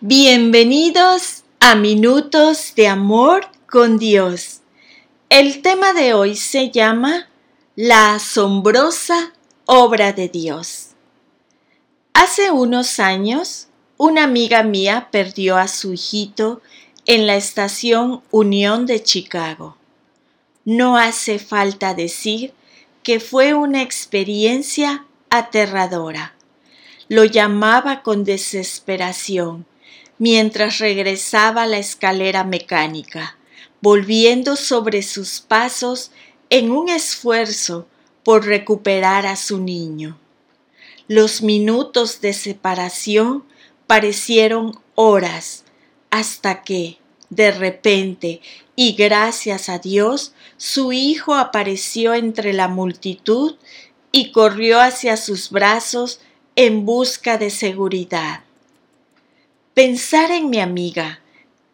Bienvenidos a Minutos de Amor con Dios. El tema de hoy se llama La asombrosa obra de Dios. Hace unos años, una amiga mía perdió a su hijito en la estación Unión de Chicago. No hace falta decir que fue una experiencia aterradora. Lo llamaba con desesperación mientras regresaba la escalera mecánica, volviendo sobre sus pasos en un esfuerzo por recuperar a su niño. Los minutos de separación parecieron horas hasta que, de repente, y gracias a Dios, su hijo apareció entre la multitud y corrió hacia sus brazos en busca de seguridad. Pensar en mi amiga,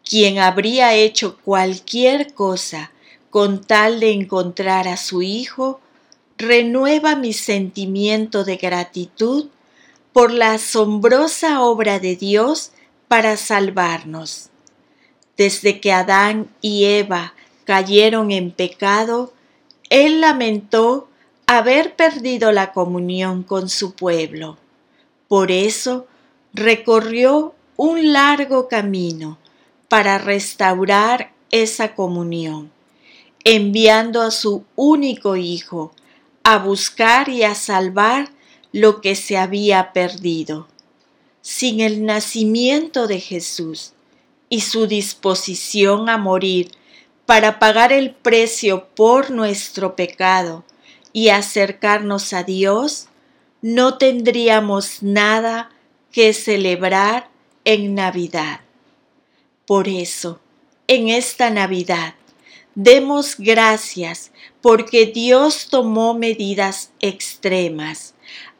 quien habría hecho cualquier cosa con tal de encontrar a su hijo, renueva mi sentimiento de gratitud por la asombrosa obra de Dios para salvarnos. Desde que Adán y Eva cayeron en pecado, Él lamentó haber perdido la comunión con su pueblo. Por eso recorrió un largo camino para restaurar esa comunión, enviando a su único Hijo a buscar y a salvar lo que se había perdido. Sin el nacimiento de Jesús y su disposición a morir para pagar el precio por nuestro pecado y acercarnos a Dios, no tendríamos nada que celebrar en Navidad. Por eso, en esta Navidad, demos gracias porque Dios tomó medidas extremas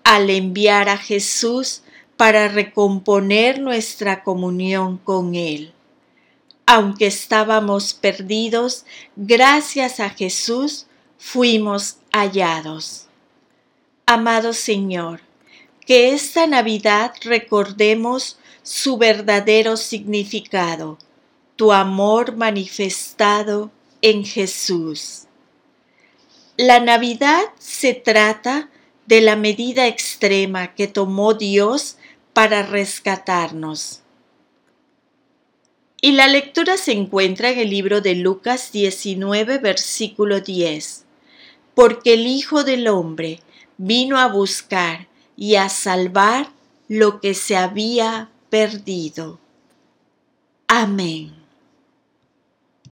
al enviar a Jesús para recomponer nuestra comunión con Él. Aunque estábamos perdidos, gracias a Jesús fuimos hallados. Amado Señor, que esta Navidad recordemos su verdadero significado, tu amor manifestado en Jesús. La Navidad se trata de la medida extrema que tomó Dios para rescatarnos. Y la lectura se encuentra en el libro de Lucas 19, versículo 10. Porque el Hijo del Hombre vino a buscar y a salvar lo que se había perdido. Amén.